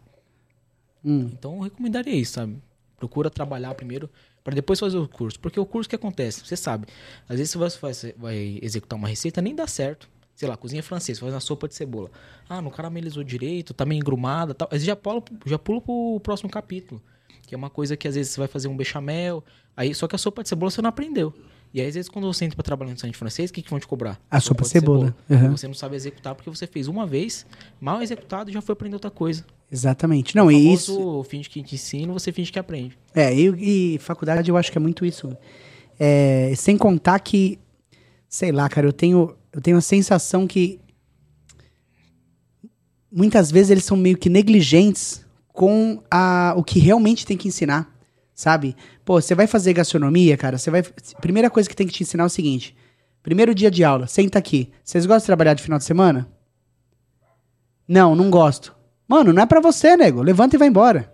Hum. Então eu recomendaria isso, sabe? Procura trabalhar primeiro para depois fazer o curso. Porque o curso que acontece, você sabe, às vezes você vai, vai- executar uma receita, nem dá certo. Sei lá, cozinha francesa, faz uma sopa de cebola. Ah, não caramelizou direito, tá meio engrumada tal. Aí já pula, já pula pro próximo capítulo. Que é uma coisa que às vezes você vai fazer um bechamel, aí só que a sopa de cebola você não aprendeu. E aí, às vezes, quando você entra pra trabalhar no restaurante francês, o que, que vão te cobrar? A sopa de cebola. Uhum. Você não sabe executar porque você fez uma vez, mal executado e já foi aprender outra coisa. Exatamente. Não, o e isso. finge que te ensina, você finge que aprende. É, e, e faculdade eu acho que é muito isso. É, sem contar que, sei lá, cara, eu tenho, eu tenho a sensação que muitas vezes eles são meio que negligentes com a, o que realmente tem que ensinar, sabe? Pô, você vai fazer gastronomia, cara, você vai. Primeira coisa que tem que te ensinar é o seguinte: primeiro dia de aula, senta aqui. Vocês gostam de trabalhar de final de semana? Não, não gosto. Mano, não é pra você, nego. Levanta e vai embora.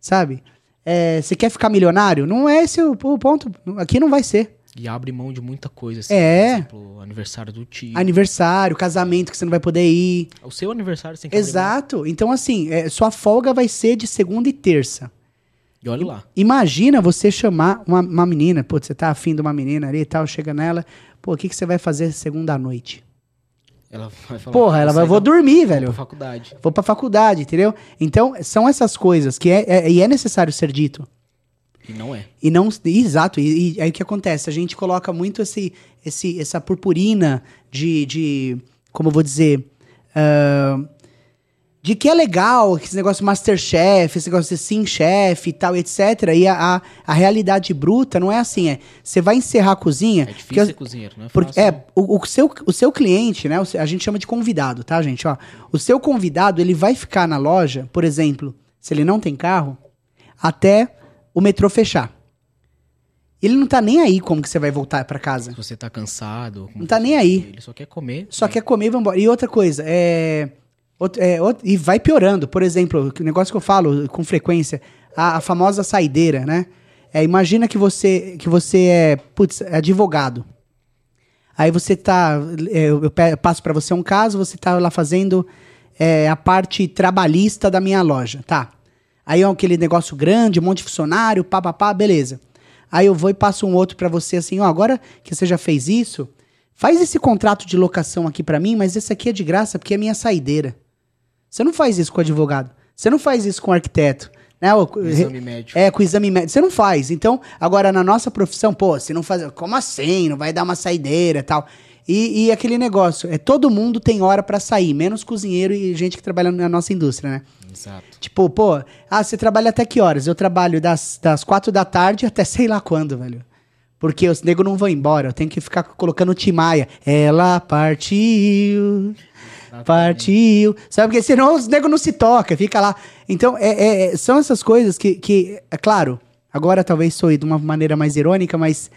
Sabe? É, você quer ficar milionário? Não é esse o, o ponto. Aqui não vai ser. E abre mão de muita coisa. Assim, É. Por exemplo, aniversário do tio. Aniversário, casamento que você não vai poder ir. O seu aniversário mão. Exato. Então, assim, é, sua folga vai ser de segunda e terça. E olha lá. Imagina você chamar uma, uma menina, pô, você tá afim de uma menina ali e tal, chega nela, pô, o que, que você vai fazer segunda à noite? Ela <laughs> vai falar. Porra, ela "Você vai, vou não- dormir, vou velho. pra faculdade. Vou pra faculdade, entendeu? Então, são essas coisas que é, é- e é necessário ser dito. E não é. E não. Exato, e, e aí o que acontece? A gente coloca muito esse, esse, essa purpurina de. de como eu vou dizer? ah, de que é legal, esse negócio Masterchef, esse negócio de Sim Chef e tal, etc. E a, a, a realidade bruta não é assim, é. Você vai encerrar a cozinha. É porque difícil ser cozinheiro, não é porque, fácil. é, o, o seu, o seu cliente, né? a gente chama de convidado, tá, gente? Ó, o seu convidado, ele vai ficar na loja, por exemplo, se ele não tem carro, até o metrô fechar. Ele não tá nem aí como que você vai voltar pra casa. Se você tá cansado. Não tá nem aí. Ele só quer comer. Só né? quer comer e vambora. E outra coisa, é. Outro- é, outro- e vai piorando. Por exemplo, o negócio que eu falo com frequência, a, a famosa saideira, né? É, imagina que você, que você é, putz, é advogado. Aí você tá. é, Eu, eu passo pra você um caso, você tá lá fazendo é, a parte trabalhista da minha loja. Tá. Aí é aquele negócio grande, um monte de funcionário, pá, pá, pá, beleza. Aí eu vou e passo um outro pra você assim, ó, agora que você já fez isso, faz esse contrato de locação aqui pra mim, mas esse aqui é de graça porque é minha saideira. Você não faz isso com o advogado. Você não faz isso com o arquiteto. Né? O- Exame médico. É, com o exame médico. Você não faz. Então, agora na nossa profissão, pô, você não faz. Como assim? Não vai dar uma saideira e tal. E, e aquele negócio, é todo mundo tem hora pra sair, menos cozinheiro e gente que trabalha na nossa indústria, né? Exato. Tipo, pô, ah, você trabalha até que horas? Eu trabalho das, das quatro da tarde até sei lá quando, velho. Porque os negros não vão embora, eu tenho que ficar colocando Timaya. Ela partiu, partiu. Sabe, porque senão os negros não se tocam, fica lá. Então, é, é- é- são essas coisas que, que, é claro, agora talvez soe de uma maneira mais irônica, mas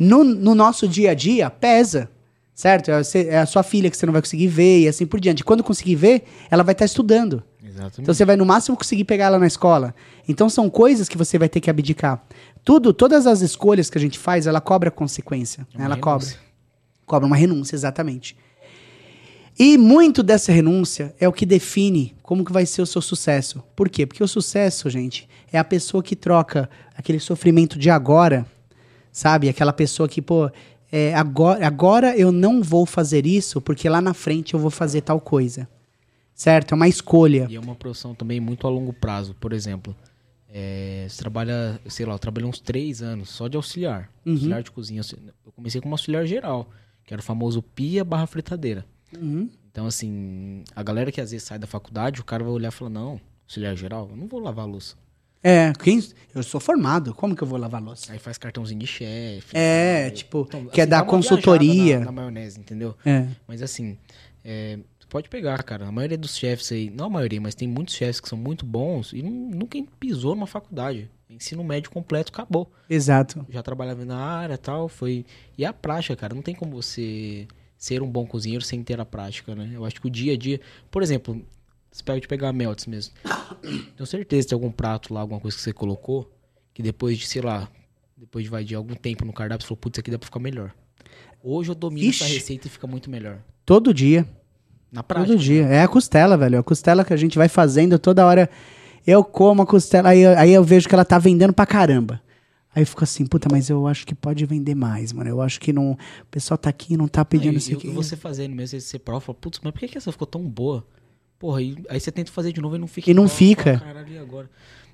no, no nosso dia a dia, pesa. Certo? É, é a sua filha que você não vai conseguir ver e assim por diante. Quando conseguir ver, ela vai estar estudando. Exatamente. Então você vai no máximo conseguir pegar ela na escola. Então são coisas que você vai ter que abdicar. Tudo, todas as escolhas que a gente faz, ela cobra consequência. Né? Ela cobra. renúncia. Cobra uma renúncia, exatamente. E muito dessa renúncia é o que define como que vai ser o seu sucesso. Por quê? Porque o sucesso, gente, é a pessoa que troca aquele sofrimento de agora, sabe? Aquela pessoa que, pô, é, agora, agora eu não vou fazer isso porque lá na frente eu vou fazer tal coisa. Certo? É uma escolha. E é uma profissão também muito a longo prazo. Por exemplo, é, você trabalha, sei lá, eu trabalhei uns três anos só de auxiliar. Uhum. Auxiliar de cozinha. Eu comecei como auxiliar geral, que era o famoso pia barra fritadeira. Uhum. Então, assim, a galera que às vezes sai da faculdade, o cara vai olhar e falar, não, auxiliar geral, eu não vou lavar a louça. É, quem, eu sou formado, como que eu vou lavar louça? Aí faz cartãozinho de chefe. É, tal. tipo, Então, quer assim, dar consultoria. Na, na maionese, entendeu? É. Mas assim, é, pode pegar, cara. A maioria dos chefes aí, não a maioria, mas tem muitos chefes que são muito bons e nu- nunca pisou numa faculdade. Ensino médio completo, acabou. Exato. Já trabalhava na área e tal, foi. E a prática, cara, não tem como você ser um bom cozinheiro sem ter a prática, né? Eu acho que o dia a dia. Por exemplo, você pode pegar a Melts mesmo. <coughs> Tenho certeza que tem algum prato lá, alguma coisa que você colocou, que depois de, sei lá, depois de, vai, de algum tempo no cardápio, você falou, putz, isso aqui dá pra ficar melhor. Hoje eu domino essa Ixi. receita e fica muito melhor. Todo dia. Na prática. Todo dia. É a costela, velho. A costela que a gente vai fazendo toda hora. Eu como a costela, aí, eu- aí eu vejo que ela tá vendendo pra caramba. Aí eu fico assim, puta, mas eu acho que pode vender mais, mano. Eu acho que não. O pessoal tá aqui e não tá pedindo isso e, aqui. e você fazendo mesmo, você prova, fala, putz, mas por que, que essa ficou tão boa? Porra, aí, aí você tenta fazer de novo e não fica E não igual, fica. fala, Caralho, e agora?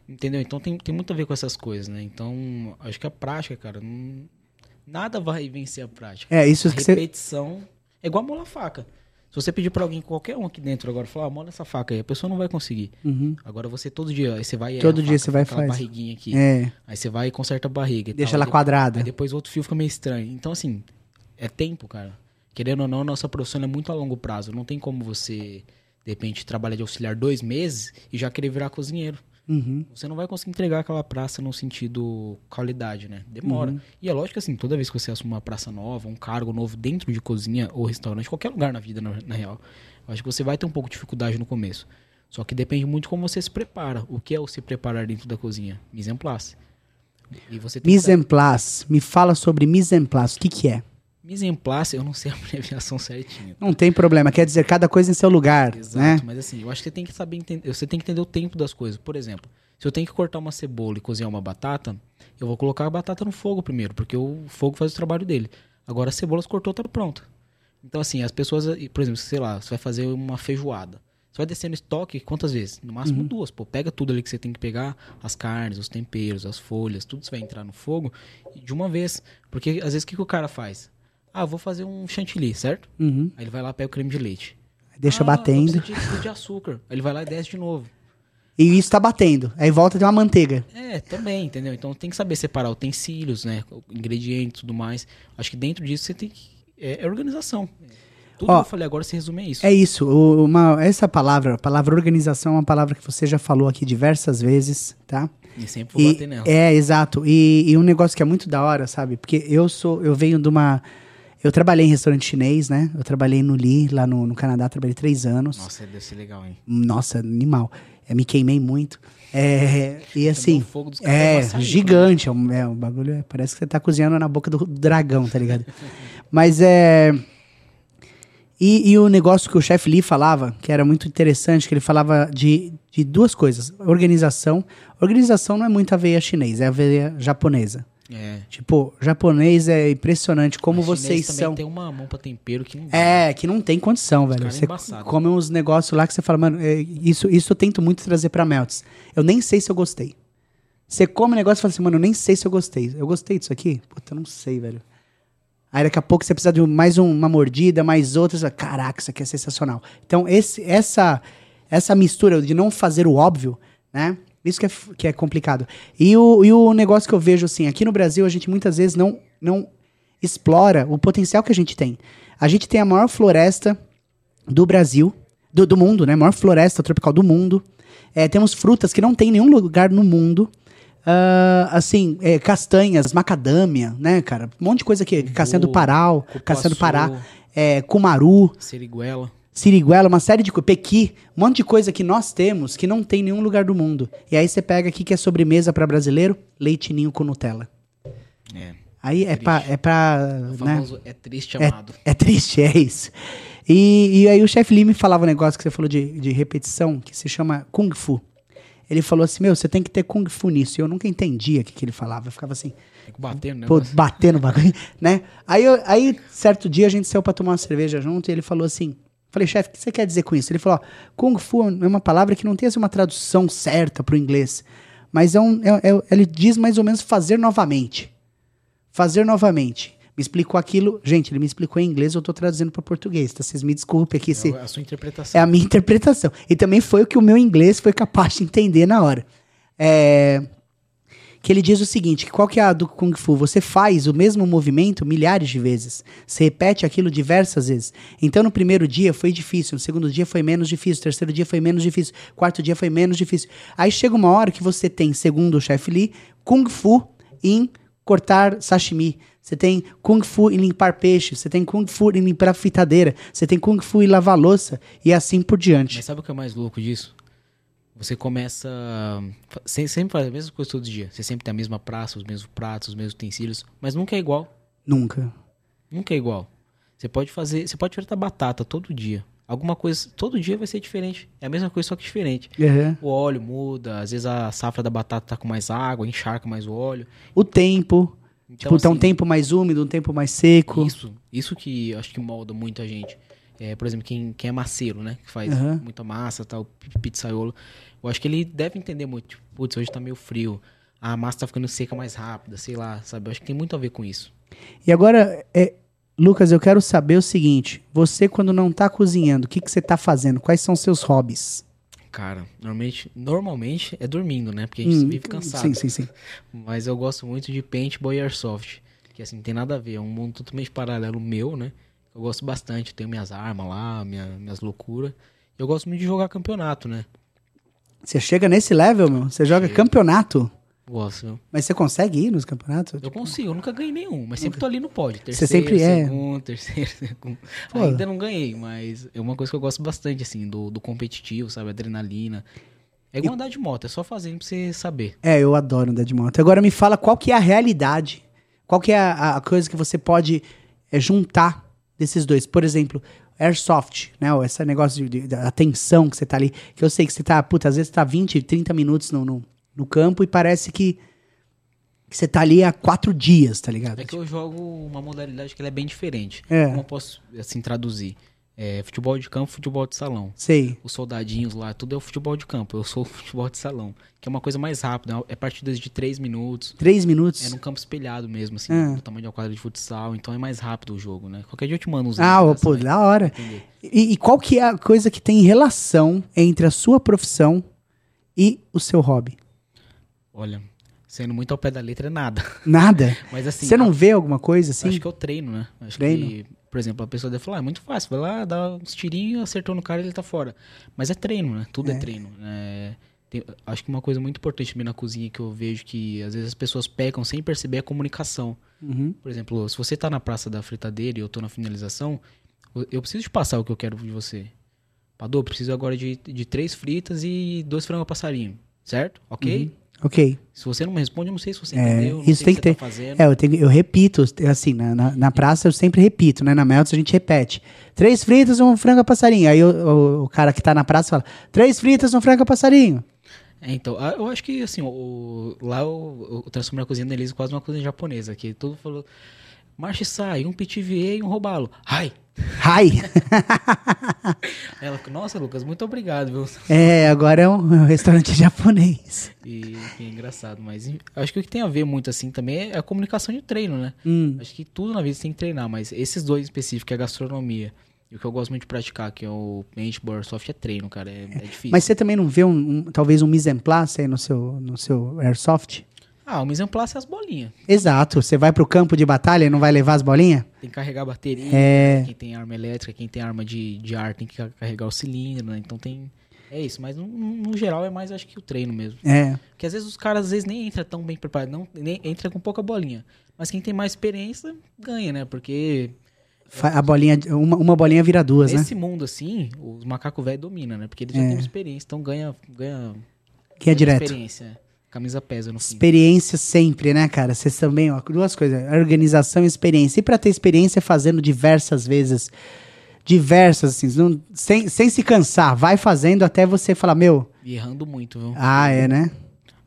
Entendeu? Então tem, tem muito a ver com essas coisas, né? Então, acho que a prática, cara, não- nada vai vencer a prática. É, isso a que você. repetição é igual molar faca. Se você pedir pra alguém, qualquer um aqui dentro agora, falar, ah, mola essa faca aí, a pessoa não vai conseguir. Uhum. Agora você todo dia, aí você vai e Todo dia faca, você vai e fica aquela faz. barriguinha aqui. É. Aí você vai e conserta a barriga. Deixa tal, ela aí quadrada. Aí depois o outro fio fica meio estranho. Então, assim, é tempo, cara. Querendo ou não, nossa profissão é muito a longo prazo. Não tem como você, de repente, trabalhar de auxiliar dois meses e já querer virar cozinheiro. Uhum. Você não vai conseguir entregar aquela praça no sentido qualidade, né? Demora. Uhum. E é lógico assim, toda vez que você assume uma praça nova, um cargo novo dentro de cozinha ou restaurante, qualquer lugar na vida, na, na real, eu acho que você vai ter um pouco de dificuldade no começo. Só que depende muito de como você se prepara. O que é o se preparar dentro da cozinha? Mise en place. E você Mise en place. Me fala sobre mise en place. O que que é? Mise en place, eu não sei a <laughs> abreviação certinha. Não tem problema. Quer dizer, cada coisa em seu lugar, Exato, né? mas assim, eu acho que você tem que saber entender, você tem que entender o tempo das coisas. Por exemplo, se eu tenho que cortar uma cebola e cozinhar uma batata, eu vou colocar a batata no fogo primeiro, porque o fogo faz o trabalho dele. Agora a cebola se cortou, tá pronta. Então assim, as pessoas, por exemplo, sei lá, você vai fazer uma feijoada. Você vai descer no estoque quantas vezes? No máximo Uhum. duas. Pô, pega tudo ali que você tem que pegar, as carnes, os temperos, as folhas, tudo isso vai entrar no fogo de uma vez. Porque às vezes o que, que o cara faz? Ah, vou fazer um chantilly, certo? Uhum. Aí ele vai lá pega o creme de leite. Deixa Ah, batendo. de, de açúcar. Aí ele vai lá e desce de novo. E isso tá batendo. Aí volta tem uma manteiga. É, também, entendeu? Então tem que saber separar utensílios, né? Ingredientes e tudo mais. Acho que dentro disso você tem que. É, é organização. Tudo Ó, que eu falei agora se resume a isso. É isso. Uma, essa palavra, a palavra organização, é uma palavra que você já falou aqui diversas vezes, tá? E sempre vou E- bater nela. é, exato. E, e um negócio que é muito da hora, sabe? Porque eu sou, eu venho de uma. Eu trabalhei em restaurante chinês, né? Eu trabalhei no Lee, lá no, no Canadá, trabalhei três anos. Nossa, deve ser legal, hein? Nossa, animal. É, me queimei muito. É, e assim, o fogo dos é é gigante. É, um, é um bagulho, é- parece que você tá cozinhando na boca do dragão, tá ligado? <laughs> Mas é. E, e o negócio que o chefe Lee falava, que era muito interessante, que ele falava de, de duas coisas. Organização. Organização não é muito a veia chinês, é a veia japonesa. É. Tipo, japonês é impressionante como Mas vocês também são. tem uma mão pra tempero que não dá. É, que não tem condição, velho. é Você embaçado. come uns negócios lá que você fala, mano, é, isso, isso eu tento muito trazer pra Melts. Eu nem sei se eu gostei. Você come um negócio e fala assim, mano, eu nem sei se eu gostei. Eu gostei disso aqui? Puta, eu não sei, velho. Aí daqui a pouco você precisa de mais um- uma mordida, mais outra. Você fala, Caraca, isso aqui é sensacional. Então, esse, essa, essa mistura de não fazer o óbvio, né? Isso que é, que é complicado. E o, e o negócio que eu vejo, assim, aqui no Brasil, a gente muitas vezes não, não explora o potencial que a gente tem. A gente tem a maior floresta do Brasil, do, do mundo, né? A maior floresta tropical do mundo. É, temos frutas que não tem em nenhum lugar no mundo. Ah, assim, é, castanhas, macadâmia, né, cara? Um monte de coisa aqui. Castanha do cupuaçu. castanha do Pará. é, cumaru, Seriguela. Siriguela, uma série de coisas, pequi, um monte de coisa que nós temos que não tem em nenhum lugar do mundo. E aí você pega aqui que é sobremesa para brasileiro, leite ninho com Nutella. É. Aí é pra, é pra O né? famoso é triste É, amado. é triste, é isso. E, e aí o chefe Lee me falava um negócio que você falou de, de repetição, que se chama Kung Fu. Ele falou assim, meu, você tem que ter Kung Fu nisso. E eu nunca entendia o que, que ele falava. Eu ficava assim, que bater, né? pô, batendo o bagulho, <laughs> né? Aí, eu- aí, certo dia, a gente saiu pra tomar uma cerveja junto e ele falou assim, falei, chefe, o que você quer dizer com isso? Ele falou, ó, Kung Fu é uma palavra que não tem assim, uma tradução certa pro inglês, mas é um, é- é- ele diz mais ou menos fazer novamente. Fazer novamente. Me explicou aquilo, gente, ele me explicou em inglês, eu tô traduzindo para português, tá? Vocês me desculpem aqui se É a sua interpretação. é a minha <laughs> interpretação. E também foi o que o meu inglês foi capaz de entender na hora. É, Que ele diz o seguinte: que qual que é a do Kung Fu? Você faz o mesmo movimento milhares de vezes. Você repete aquilo diversas vezes. Então, no primeiro dia foi difícil, no segundo dia foi menos difícil, no terceiro dia foi menos difícil, quarto dia foi menos difícil. Aí chega uma hora que você tem, segundo o chefe Lee, Kung Fu em cortar sashimi. Você tem Kung Fu em limpar peixe. Você tem Kung Fu em limpar fritadeira. Você tem Kung Fu em lavar louça. E assim por diante. Mas sabe o que é mais louco disso? Você começa. se- Sempre faz a mesma coisa todos os dias. Você sempre tem a mesma praça, os mesmos pratos, os mesmos utensílios. Mas nunca é igual. Nunca. Nunca é igual. Você pode fazer. Você pode fritar batata todo dia. Alguma coisa. Todo dia vai ser diferente. É a mesma coisa, só que diferente. Uhum. O óleo muda, às vezes a safra da batata tá com mais água, encharca mais o óleo. O tempo. Então, tipo, tá um assim, tempo mais úmido, um tempo mais seco. Isso, isso que acho que molda muita gente. É, por exemplo, quem, quem é masseiro, né? Que faz Aham. muita massa, tal, pi- pizzaiolo. Eu acho que ele deve entender muito. Tipo, putz, hoje tá meio frio. A massa tá ficando seca mais rápida, sei lá, sabe? Eu acho que tem muito a ver com isso. E agora, é, Lucas, eu quero saber o seguinte: você, quando não tá cozinhando, o que, que você tá fazendo? Quais são seus hobbies? Cara, normalmente, normalmente é dormindo, né? Porque a gente Hum, vive cansado. Sim, sim, sim. <laughs> Mas eu gosto muito de paintball e airsoft. Que assim, não tem nada a ver. É um mundo totalmente paralelo meu, né? Eu gosto bastante. Tenho minhas armas lá, minha, minhas loucuras. Eu gosto muito de jogar campeonato, né? Você chega nesse level, meu? Você joga Chego. campeonato. Gosto. viu? Mas você consegue ir nos campeonatos? Eu consigo, eu nunca ganhei nenhum, mas sempre tô ali no pódio. Você Terceiro, sempre é. segundo, <laughs> terceiro, segundo. Pô. Ainda não ganhei, mas é uma coisa que eu gosto bastante, assim, do, do competitivo, sabe? Adrenalina. É igual andar de moto, é só fazendo pra você saber. É, eu adoro andar de moto. Agora me fala qual que é a realidade. Qual que é a, a coisa que você pode é, juntar desses dois. Por exemplo, airsoft, né? Ou esse negócio de, de- da atenção que você tá ali. Que eu sei que você tá, puta, às vezes você tá 20, 30 minutos no, no, no campo e parece que, que você tá ali há quatro dias, tá ligado? É que eu jogo uma modalidade que ela é bem diferente. É. Como eu posso, assim, traduzir? É, futebol de campo, futebol de salão. Sei. Os soldadinhos lá, tudo é o futebol de campo. Eu sou o <laughs> futebol de salão. Que é uma coisa mais rápida. É partidas de 3 minutos. Três minutos. É num campo espelhado mesmo, assim, Ah. do tamanho de uma quadra de futsal. Então é mais rápido o jogo, né? Qualquer dia eu te mando uns Ah, dessa, pô, da hora. E, e qual que é a coisa que tem relação entre a sua profissão e o seu hobby? Olha, sendo muito ao pé da letra é nada. Nada? <laughs> Mas assim, você não a- vê alguma coisa assim? acho que eu treino, né? Acho Treino? que, por exemplo, a pessoa deve falar, ah, é muito fácil, vai lá, dá uns tirinhos, acertou no cara e ele tá fora. Mas é treino, né? Tudo é, É. treino. É, tem- acho que uma coisa muito importante também na cozinha que eu vejo que às vezes as pessoas pecam sem perceber é a comunicação. Uhum. Por exemplo, se você tá na praça da fritadeira e eu tô na finalização, eu- preciso te passar o que eu quero de você. Padô, preciso agora de, de três fritas e dois frango a passarinho. Certo? Ok? Ok. Se você não me responde, eu não sei se você. É, entendeu. Isso tem o que você ter. Tá fazendo. É, eu, tenho, eu repito, assim, na, na, na praça eu sempre repito, né? Na Melts a gente repete. Três fritas um frango a passarinho. Aí o, o, o cara que tá na praça fala, três fritas um frango a passarinho. É, então, eu acho que assim, o, o- lá eu, eu transformei a cozinha da Elisa em quase uma cozinha japonesa, que todo falou, marche sai, um pitivier e um robalo. Ai! Ai! <laughs> Ela, nossa, Lucas, muito obrigado, viu? é, agora é um, é restaurante <laughs> japonês. E é engraçado, mas acho que o que tem a ver muito assim também é a comunicação de treino, né? Hum. Acho que tudo na vida você tem que treinar, mas esses dois específicos, que é a gastronomia e o que eu gosto muito de praticar, que é o paintball, airsoft, é treino, cara, é, é difícil. Mas você também não vê um, um- talvez um mise en place aí no seu, no seu airsoft? Ah, o mise en place é as bolinhas. Exato. Você vai pro campo de batalha e não vai levar as bolinhas? Tem que carregar a bateria, É. quem tem arma elétrica, quem tem arma de, de ar tem que ca- carregar o cilindro, né? Então tem. É isso, mas no, no- geral é mais acho que o treino mesmo. É. Porque às vezes os caras às vezes nem entram tão bem preparados, não, nem entra com pouca bolinha. Mas quem tem mais experiência ganha, né? Porque A bolinha, uma, uma bolinha vira duas, né? Nesse mundo, assim, os macacos velhos dominam, né? Porque eles já têm experiência, então ganha, ganha, Que é direto. experiência. Camisa pesa no fim. Experiência sempre, né, cara? Vocês também, ó, duas coisas, organização e experiência. E pra ter experiência fazendo diversas vezes, diversas, assim, não- sem, sem se cansar, vai fazendo até você falar, meu, E errando muito, viu? ah, é, né?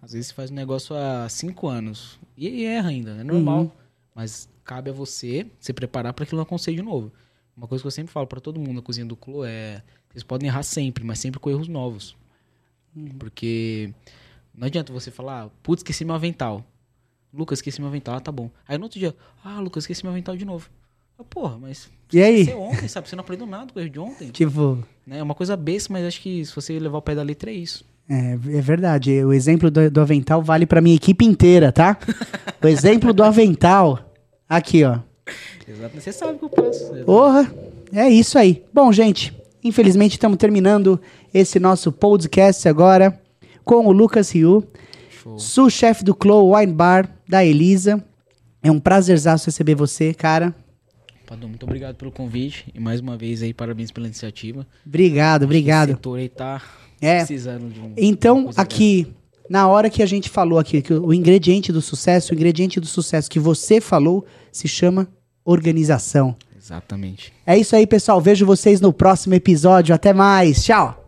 Às vezes você faz um negócio há cinco anos e, erra ainda, é normal. Uhum. Mas cabe a você se preparar para aquilo não acontecer de novo. Uma coisa que eu sempre falo para todo mundo na cozinha do Clo é: vocês podem errar sempre, mas sempre com erros novos. Uhum. Porque não adianta você falar, putz, esqueci meu avental. Lucas, esqueci meu avental. Ah, tá bom. Aí no outro dia, ah, Lucas, esqueci meu avental de novo. Ah, porra, mas. E aí? Você ontem, sabe? Você não aprendeu nada com de ontem. <laughs> Tipo, Né? É uma coisa besta, mas acho que se você levar o pé da letra é isso. é, é verdade. O exemplo do, do avental vale pra minha equipe inteira, tá? <laughs> o exemplo do avental, aqui, ó. Exato. Você sabe o que eu passo. Porra, é isso aí. Bom, gente, infelizmente estamos terminando esse nosso podcast agora com o Lucas Show. sous-chefe do Clow Wine Bar da Elisa. É um prazerzaço receber você, cara. Padrão, muito obrigado pelo convite e mais uma vez aí parabéns pela iniciativa. Obrigado, O obrigado. setor aí tá É. precisando de um. Então, aqui, na hora que a gente falou aqui, que o ingrediente do sucesso, o ingrediente do sucesso que você falou, se chama organização. Exatamente. É isso aí, pessoal. Vejo vocês no próximo episódio. Até mais. Tchau.